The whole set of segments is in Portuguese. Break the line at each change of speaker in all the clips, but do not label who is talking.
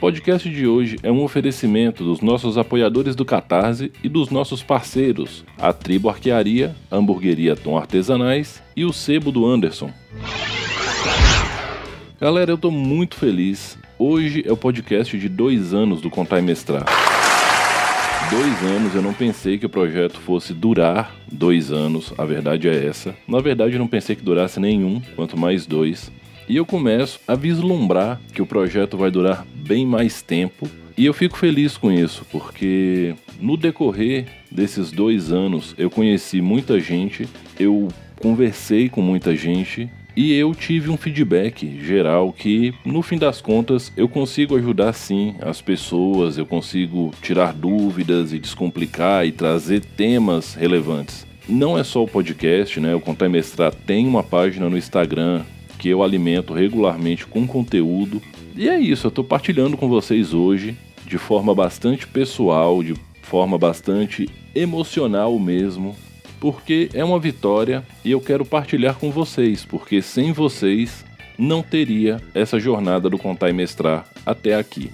Podcast de hoje é um oferecimento dos nossos apoiadores do Catarse e dos nossos parceiros, a Tribo Arquearia, Hamburgueria Tom Artesanais e o Sebo do Anderson. Galera, eu tô muito feliz. Hoje é o podcast de dois anos do Contar e Mestrar. Dois anos, eu não pensei que o projeto fosse durar dois anos, a verdade é essa. Na verdade, eu não pensei que durasse nenhum, quanto mais dois. E eu começo a vislumbrar que o projeto vai durar bem mais tempo. E eu fico feliz com isso, porque no decorrer desses dois anos eu conheci muita gente, eu conversei com muita gente e eu tive um feedback geral que, no fim das contas, eu consigo ajudar sim as pessoas, eu consigo tirar dúvidas e descomplicar e trazer temas relevantes. Não é só o podcast, né? O Contar e Mestrar tem uma página no Instagram que eu alimento regularmente com conteúdo. E é isso, eu estou partilhando com vocês hoje de forma bastante pessoal, de forma bastante emocional mesmo, porque é uma vitória e eu quero partilhar com vocês, porque sem vocês não teria essa jornada do contar e mestrar até aqui.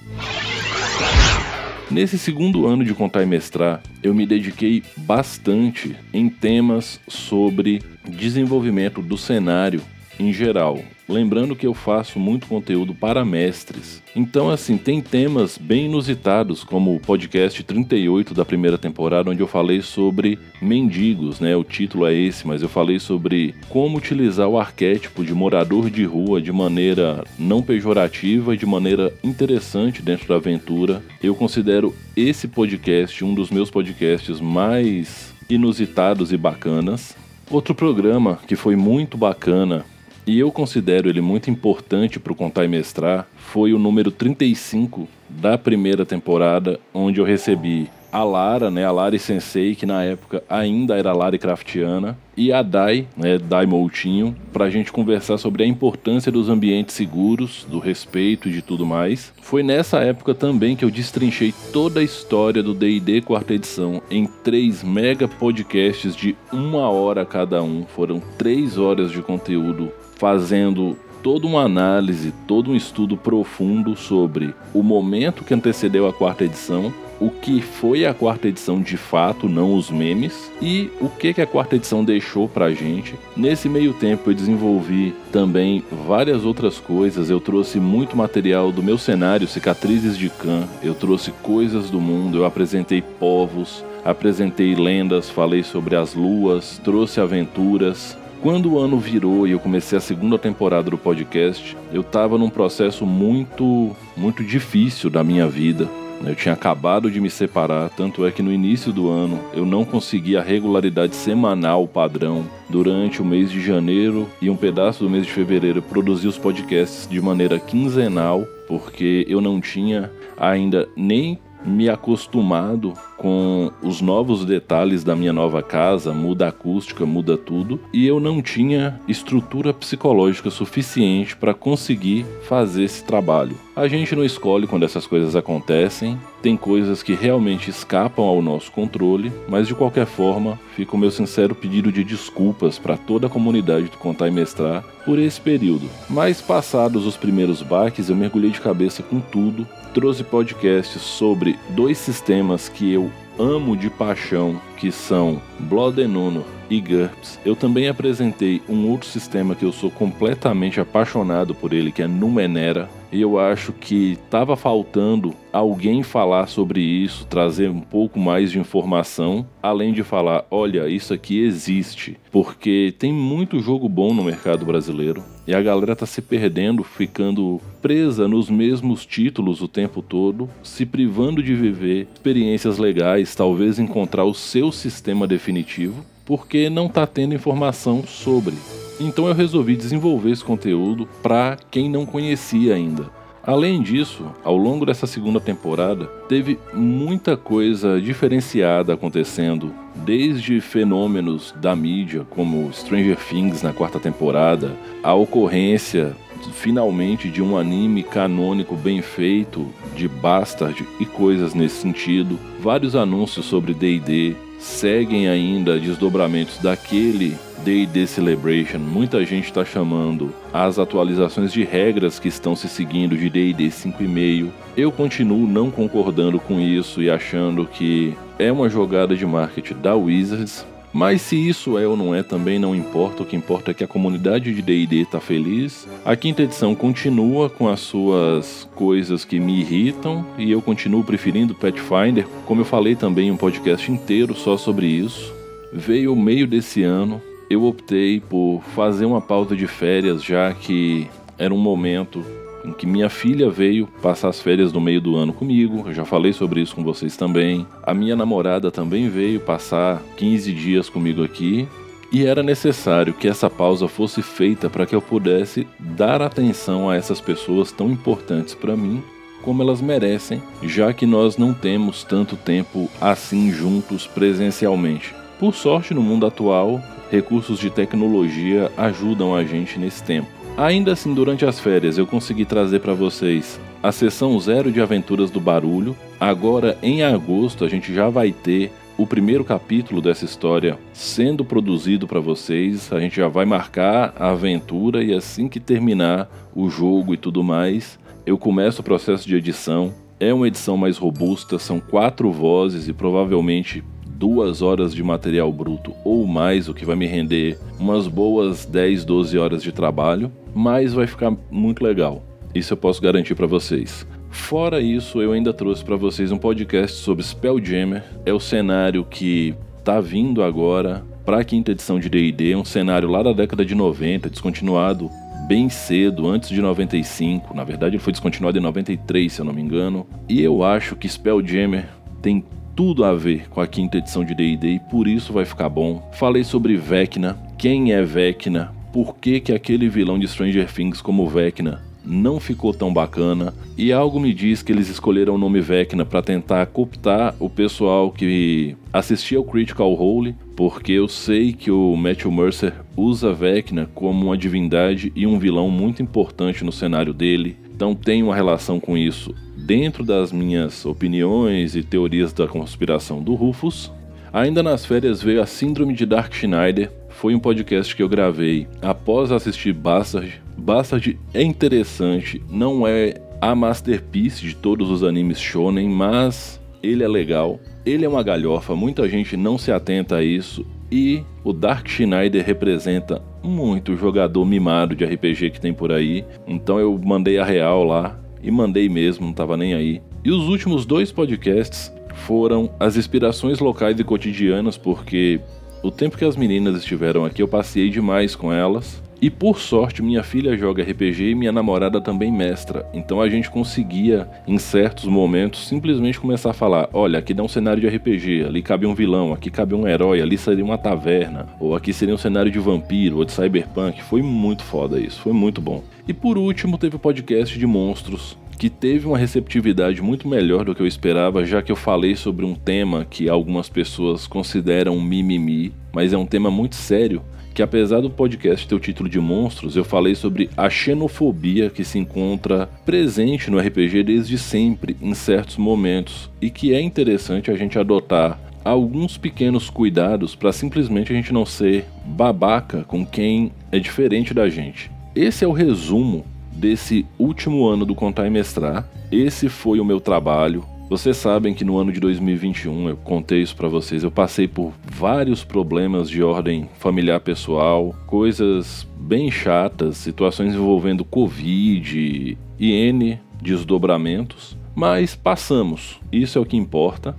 Nesse segundo ano de contar e mestrar, eu me dediquei bastante em temas sobre desenvolvimento do cenário em geral. Lembrando que eu faço muito conteúdo para mestres. Então, assim, tem temas bem inusitados, como o podcast 38 da primeira temporada, onde eu falei sobre mendigos, né? O título é esse, mas eu falei sobre como utilizar o arquétipo de morador de rua de maneira não pejorativa e de maneira interessante dentro da aventura. Eu considero esse podcast um dos meus podcasts mais inusitados e bacanas. Outro programa que foi muito bacana e eu considero ele muito importante para o Contar e Mestrar, foi o número 35 da primeira temporada, onde eu recebi a Lara, né, a Lari Sensei, que na época ainda era Lari Craftiana, e a Dai, né, Dai Moutinho, para a gente conversar sobre a importância dos ambientes seguros, do respeito e de tudo mais. Foi nessa época também que eu destrinchei toda a história do D&D quarta edição em três mega podcasts de uma hora cada um. Foram três horas de conteúdo fazendo toda uma análise, todo um estudo profundo sobre o momento que antecedeu a quarta edição, o que foi a quarta edição de fato, não os memes, e o que, que a quarta edição deixou pra gente. Nesse meio tempo eu desenvolvi também várias outras coisas, eu trouxe muito material do meu cenário, Cicatrizes de Khan, eu trouxe coisas do mundo, eu apresentei povos, apresentei lendas, falei sobre as luas, trouxe aventuras, quando o ano virou e eu comecei a segunda temporada do podcast, eu estava num processo muito, muito difícil da minha vida. Eu tinha acabado de me separar, tanto é que no início do ano eu não conseguia a regularidade semanal padrão. Durante o mês de janeiro e um pedaço do mês de fevereiro, eu produzi os podcasts de maneira quinzenal, porque eu não tinha ainda nem me acostumado com os novos detalhes da minha nova casa, muda a acústica, muda tudo, e eu não tinha estrutura psicológica suficiente para conseguir fazer esse trabalho. A gente não escolhe quando essas coisas acontecem, tem coisas que realmente escapam ao nosso controle, mas de qualquer forma, fica o meu sincero pedido de desculpas para toda a comunidade do Contar e Mestrar por esse período. Mas passados os primeiros baques, eu mergulhei de cabeça com tudo, trouxe podcasts sobre dois sistemas que eu amo de paixão, que são Blood and Honor e GURPS. Eu também apresentei um outro sistema que eu sou completamente apaixonado por ele, que é Numenera. E eu acho que estava faltando alguém falar sobre isso, trazer um pouco mais de informação, além de falar, olha, isso aqui existe, porque tem muito jogo bom no mercado brasileiro e a galera tá se perdendo, ficando presa nos mesmos títulos o tempo todo, se privando de viver experiências legais, talvez encontrar o seu sistema definitivo, porque não tá tendo informação sobre. Então eu resolvi desenvolver esse conteúdo para quem não conhecia ainda. Além disso, ao longo dessa segunda temporada, teve muita coisa diferenciada acontecendo, desde fenômenos da mídia, como Stranger Things na quarta temporada, a ocorrência finalmente de um anime canônico bem feito, de Bastard e coisas nesse sentido, vários anúncios sobre DD, seguem ainda desdobramentos daquele D&D Celebration. Muita gente está chamando as atualizações de regras que estão se seguindo de D&D 5.5. Eu continuo não concordando com isso e achando que é uma jogada de marketing da Wizards mas se isso é ou não é também não importa, o que importa é que a comunidade de D&D está feliz. A quinta edição continua com as suas coisas que me irritam e eu continuo preferindo Pathfinder, como eu falei também um podcast inteiro só sobre isso. Veio o meio desse ano, eu optei por fazer uma pausa de férias já que era um momento em que minha filha veio passar as férias no meio do ano comigo, eu já falei sobre isso com vocês também. A minha namorada também veio passar 15 dias comigo aqui. E era necessário que essa pausa fosse feita para que eu pudesse dar atenção a essas pessoas tão importantes para mim como elas merecem, já que nós não temos tanto tempo assim juntos presencialmente. Por sorte, no mundo atual, recursos de tecnologia ajudam a gente nesse tempo. Ainda assim, durante as férias, eu consegui trazer para vocês a sessão zero de Aventuras do Barulho. Agora, em agosto, a gente já vai ter o primeiro capítulo dessa história sendo produzido para vocês. A gente já vai marcar a aventura e assim que terminar o jogo e tudo mais, eu começo o processo de edição. É uma edição mais robusta, são quatro vozes e provavelmente duas horas de material bruto ou mais, o que vai me render umas boas 10, 12 horas de trabalho, mas vai ficar muito legal. Isso eu posso garantir para vocês. Fora isso, eu ainda trouxe para vocês um podcast sobre Spelljammer. É o cenário que tá vindo agora para a quinta edição de D&D, um cenário lá da década de 90, descontinuado bem cedo, antes de 95. Na verdade, ele foi descontinuado em 93, se eu não me engano. E eu acho que Spelljammer tem tudo a ver com a quinta edição de D&D e por isso vai ficar bom. Falei sobre Vecna, quem é Vecna, por que, que aquele vilão de Stranger Things como Vecna não ficou tão bacana? E algo me diz que eles escolheram o nome Vecna para tentar cooptar o pessoal que assistia ao Critical Role, porque eu sei que o Matthew Mercer usa Vecna como uma divindade e um vilão muito importante no cenário dele, então tem uma relação com isso dentro das minhas opiniões e teorias da conspiração do Rufus. Ainda nas férias veio a Síndrome de Dark Schneider. Foi um podcast que eu gravei após assistir Bastard. Bastard é interessante, não é a masterpiece de todos os animes shonen, mas ele é legal. Ele é uma galhofa, muita gente não se atenta a isso. E o Dark Schneider representa muito jogador mimado de RPG que tem por aí. Então eu mandei a real lá e mandei mesmo, não tava nem aí. E os últimos dois podcasts foram as inspirações locais e cotidianas, porque o tempo que as meninas estiveram aqui eu passei demais com elas. E por sorte, minha filha joga RPG e minha namorada também mestra. Então a gente conseguia, em certos momentos, simplesmente começar a falar: olha, aqui dá um cenário de RPG, ali cabe um vilão, aqui cabe um herói, ali seria uma taverna, ou aqui seria um cenário de vampiro ou de cyberpunk. Foi muito foda isso, foi muito bom. E por último, teve o podcast de monstros, que teve uma receptividade muito melhor do que eu esperava, já que eu falei sobre um tema que algumas pessoas consideram mimimi, mas é um tema muito sério que apesar do podcast ter o título de monstros, eu falei sobre a xenofobia que se encontra presente no RPG desde sempre, em certos momentos, e que é interessante a gente adotar alguns pequenos cuidados para simplesmente a gente não ser babaca com quem é diferente da gente. Esse é o resumo desse último ano do Contar e Mestrar. Esse foi o meu trabalho, vocês sabem que no ano de 2021, eu contei isso para vocês, eu passei por vários problemas de ordem familiar pessoal, coisas bem chatas, situações envolvendo Covid e N desdobramentos, mas passamos. Isso é o que importa.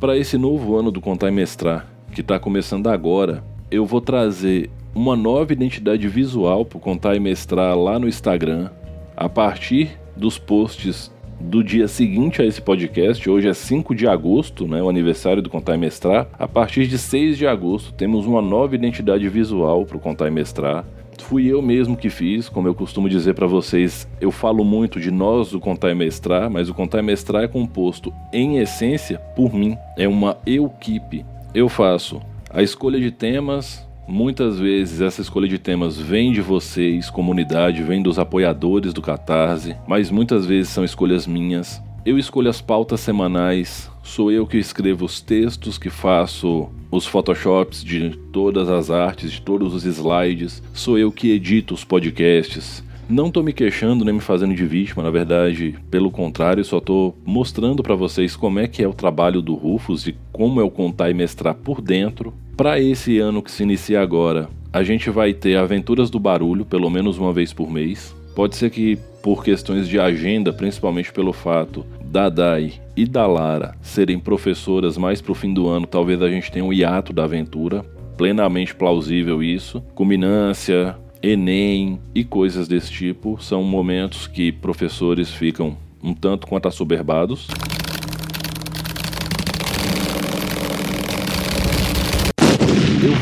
Para esse novo ano do Contar e Mestrar, que está começando agora, eu vou trazer uma nova identidade visual para Contar e Mestrar lá no Instagram, a partir dos posts do dia seguinte a esse podcast, hoje é 5 de agosto, né, o aniversário do Contar e Mestrar. A partir de 6 de agosto temos uma nova identidade visual para o Contar e Mestrar. Fui eu mesmo que fiz, como eu costumo dizer para vocês, eu falo muito de nós do Contar e Mestrar, mas o Contar e Mestrar é composto em essência por mim, é uma equipe. Eu faço a escolha de temas, Muitas vezes essa escolha de temas vem de vocês, comunidade, vem dos apoiadores do Catarse, mas muitas vezes são escolhas minhas. Eu escolho as pautas semanais, sou eu que escrevo os textos, que faço os photoshops de todas as artes, de todos os slides, sou eu que edito os podcasts. Não tô me queixando nem me fazendo de vítima, na verdade, pelo contrário, só tô mostrando para vocês como é que é o trabalho do Rufus e como é o contar e mestrar por dentro para esse ano que se inicia agora, a gente vai ter Aventuras do Barulho, pelo menos uma vez por mês. Pode ser que por questões de agenda, principalmente pelo fato da Dai e da Lara serem professoras mais pro fim do ano, talvez a gente tenha um hiato da aventura. Plenamente plausível isso. Culminância, Enem e coisas desse tipo são momentos que professores ficam um tanto quanto assoberbados.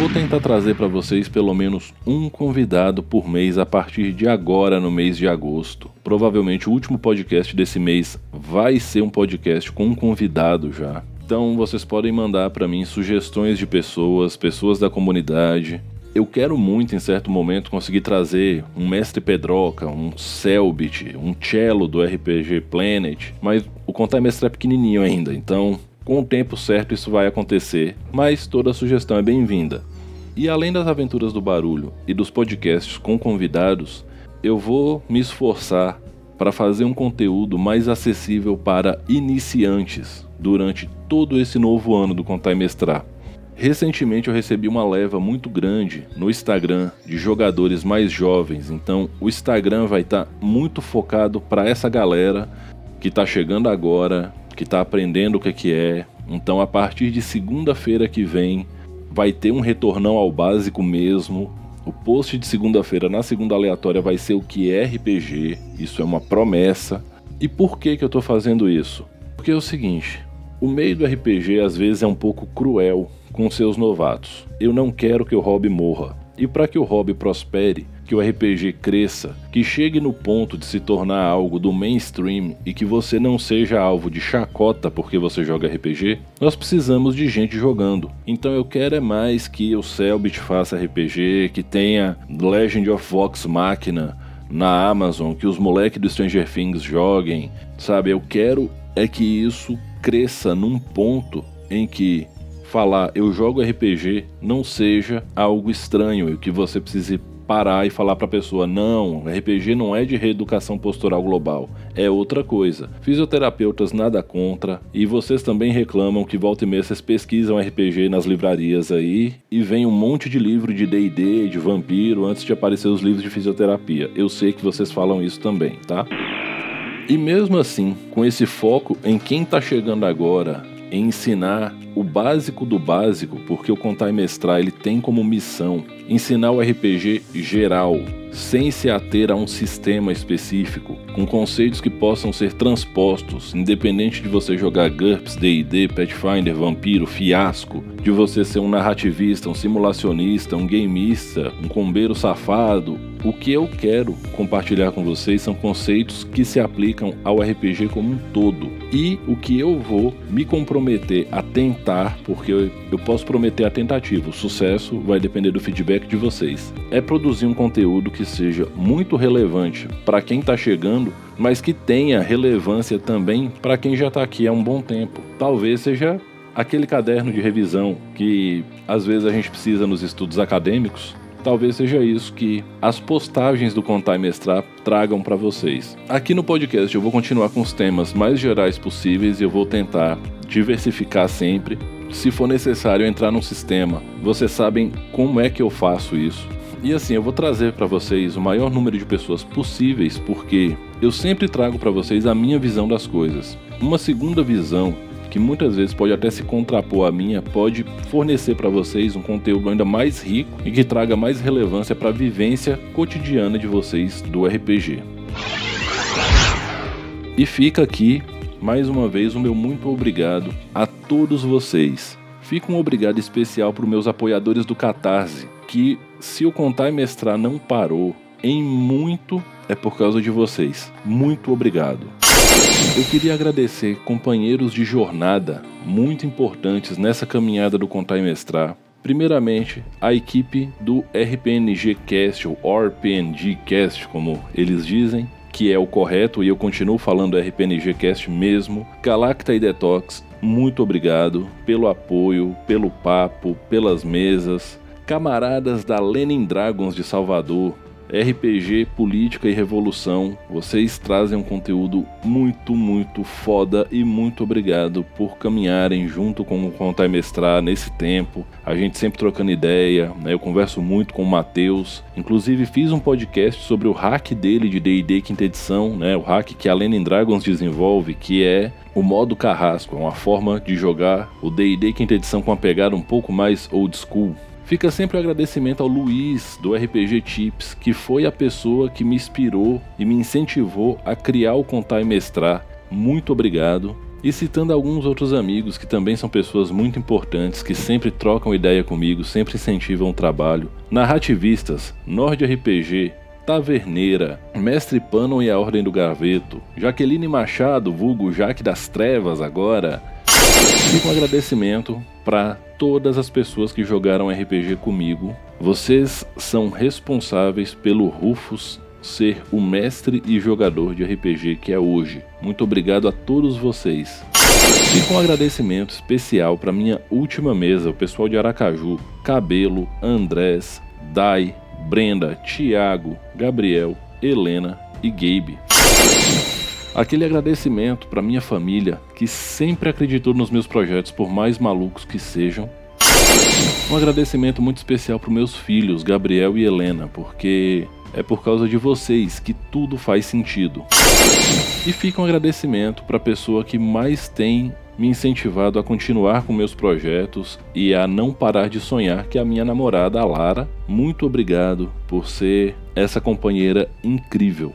Vou tentar trazer para vocês pelo menos um convidado por mês a partir de agora, no mês de agosto. Provavelmente o último podcast desse mês vai ser um podcast com um convidado já. Então vocês podem mandar para mim sugestões de pessoas, pessoas da comunidade. Eu quero muito em certo momento conseguir trazer um mestre Pedroca, um Selbit, um cello do RPG Planet, mas o contar mestre é pequenininho ainda, então com o tempo certo isso vai acontecer, mas toda sugestão é bem-vinda. E além das aventuras do barulho e dos podcasts com convidados, eu vou me esforçar para fazer um conteúdo mais acessível para iniciantes durante todo esse novo ano do Contar e Mestrar. Recentemente eu recebi uma leva muito grande no Instagram de jogadores mais jovens, então o Instagram vai estar tá muito focado para essa galera que está chegando agora, que está aprendendo o que, que é. Então, a partir de segunda-feira que vem, vai ter um retornão ao básico mesmo. O post de segunda-feira na segunda aleatória vai ser o que é RPG. Isso é uma promessa. E por que, que eu estou fazendo isso? Porque é o seguinte: o meio do RPG às vezes é um pouco cruel com seus novatos. Eu não quero que o hobby morra. E para que o hobby prospere, que o RPG cresça, que chegue no ponto de se tornar algo do mainstream e que você não seja alvo de chacota porque você joga RPG, nós precisamos de gente jogando. Então eu quero é mais que o Selbit faça RPG, que tenha Legend of Vox Machina na Amazon, que os moleques do Stranger Things joguem, sabe? Eu quero é que isso cresça num ponto em que falar eu jogo RPG não seja algo estranho e que você precise parar e falar para a pessoa: não, RPG não é de reeducação postural global, é outra coisa. Fisioterapeutas nada contra, e vocês também reclamam que volta e meia vocês pesquisam RPG nas livrarias aí e vem um monte de livro de DD, de vampiro, antes de aparecer os livros de fisioterapia. Eu sei que vocês falam isso também, tá? E mesmo assim, com esse foco em quem está chegando agora, ensinar o básico do básico, porque o Contar e Mestrar ele tem como missão ensinar o RPG geral, sem se ater a um sistema específico, com conceitos que possam ser transpostos, independente de você jogar GURPS, D&D, Pathfinder, Vampiro, Fiasco, de você ser um narrativista, um simulacionista, um gameista, um combeiro safado, o que eu quero compartilhar com vocês são conceitos que se aplicam ao RPG como um todo. E o que eu vou me comprometer a tentar, porque eu, posso prometer a tentativa, o sucesso vai depender do feedback de vocês, é produzir um conteúdo que seja muito relevante para quem está chegando, mas que tenha relevância também para quem já está aqui há um bom tempo. Talvez seja aquele caderno de revisão que às vezes a gente precisa nos estudos acadêmicos Talvez seja isso que as postagens do Contar e Mestrar tragam para vocês. Aqui no podcast eu vou continuar com os temas mais gerais possíveis e eu vou tentar diversificar sempre. Se for necessário entrar num sistema, vocês sabem como é que eu faço isso. E assim, eu vou trazer para vocês o maior número de pessoas possíveis, porque eu sempre trago para vocês a minha visão das coisas. Uma segunda visão que muitas vezes pode até se contrapor à minha, pode fornecer para vocês um conteúdo ainda mais rico e que traga mais relevância para a vivência cotidiana de vocês do RPG. E fica aqui, mais uma vez, o meu muito obrigado a todos vocês. Fica um obrigado especial para os meus apoiadores do Catarse, que se o Contar e Mestrar não parou, em muito é por causa de vocês. Muito obrigado. Eu queria agradecer companheiros de jornada muito importantes nessa caminhada do Contar e Mestrar. Primeiramente, a equipe do RPNG Cast, ou RPNG Cast, como eles dizem, que é o correto e eu continuo falando RPNG Cast mesmo. Galacta e Detox, muito obrigado pelo apoio, pelo papo, pelas mesas. Camaradas da Lenin Dragons de Salvador, RPG, política e revolução. Vocês trazem um conteúdo muito, muito foda e muito obrigado por caminharem junto com o Contar Mestrar nesse tempo. A gente sempre trocando ideia, né? Eu converso muito com o Matheus. Inclusive fiz um podcast sobre o hack dele de D&D quinta edição, né? O hack que a Lenin Dragons desenvolve, que é o modo carrasco, é uma forma de jogar o D&D quinta edição com uma pegada um pouco mais old school. Fica sempre o agradecimento ao Luiz do RPG Tips, que foi a pessoa que me inspirou e me incentivou a criar o Contar e Mestrar. Muito obrigado. E citando alguns outros amigos que também são pessoas muito importantes, que sempre trocam ideia comigo, sempre incentivam o trabalho. Narrativistas, Nord RPG, Taverneira, Mestre Panon e a Ordem do Graveto, Jaqueline Machado, vulgo Jaque das Trevas agora. Fica um agradecimento para todas as pessoas que jogaram RPG comigo. Vocês são responsáveis pelo Rufus ser o mestre e jogador de RPG que é hoje. Muito obrigado a todos vocês. E com um agradecimento especial para minha última mesa, o pessoal de Aracaju, Cabelo, Andrés, Dai, Brenda, Tiago, Gabriel, Helena e Gabe. Aquele agradecimento para minha família que sempre acreditou nos meus projetos, por mais malucos que sejam. Um agradecimento muito especial para meus filhos, Gabriel e Helena, porque é por causa de vocês que tudo faz sentido. E fica um agradecimento para a pessoa que mais tem me incentivado a continuar com meus projetos e a não parar de sonhar, que é a minha namorada, a Lara. Muito obrigado por ser essa companheira incrível.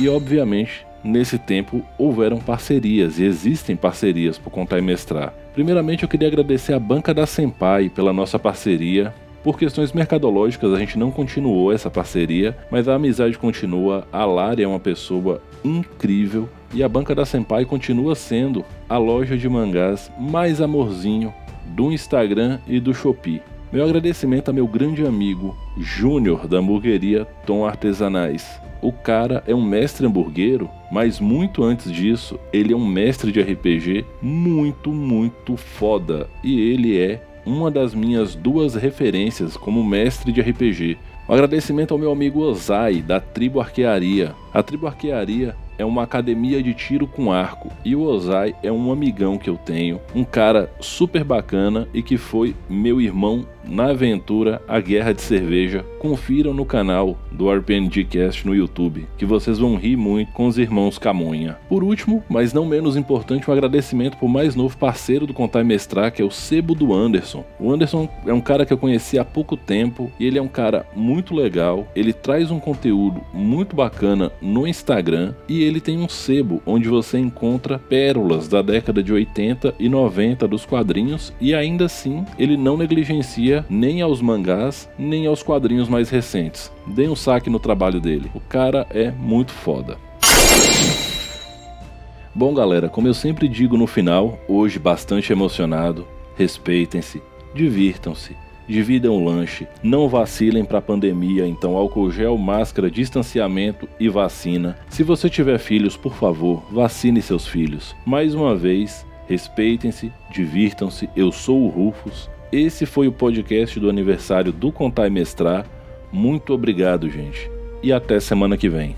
E obviamente nesse tempo houveram parcerias e existem parcerias por contar e mestrar. Primeiramente eu queria agradecer a Banca da Senpai pela nossa parceria. Por questões mercadológicas a gente não continuou essa parceria, mas a amizade continua. A Lari é uma pessoa incrível e a Banca da Senpai continua sendo a loja de mangás mais amorzinho do Instagram e do Shopee. Meu agradecimento a meu grande amigo Júnior da hamburgueria Tom Artesanais. O cara é um mestre hamburguero, mas muito antes disso, ele é um mestre de RPG muito, muito foda. E ele é uma das minhas duas referências como mestre de RPG. Um agradecimento ao meu amigo Ozai, da Tribo Arquearia. A Tribo Arquearia é uma academia de tiro com arco e o Ozai é um amigão que eu tenho, um cara super bacana e que foi meu irmão na aventura A Guerra de Cerveja. Confiram no canal do RPNG Cast no YouTube, que vocês vão rir muito com os irmãos Camonha. Por último, mas não menos importante, um agradecimento por mais novo parceiro do Contar e Mestrar, que é o Sebo do Anderson. O Anderson é um cara que eu conheci há pouco tempo e ele é um cara muito legal. Ele traz um conteúdo muito bacana no Instagram e ele tem um sebo onde você encontra pérolas da década de 80 e 90 dos quadrinhos e ainda assim ele não negligencia nem aos mangás nem aos quadrinhos mais recentes. Dê um saque no trabalho dele. O cara é muito foda. Bom, galera, como eu sempre digo no final, hoje bastante emocionado, respeitem-se, divirtam-se dividam o lanche, não vacilem para a pandemia, então álcool gel, máscara, distanciamento e vacina. Se você tiver filhos, por favor, vacine seus filhos. Mais uma vez, respeitem-se, divirtam-se. Eu sou o Rufus. Esse foi o podcast do aniversário do Contar e Mestrar. Muito obrigado, gente. E até semana que vem.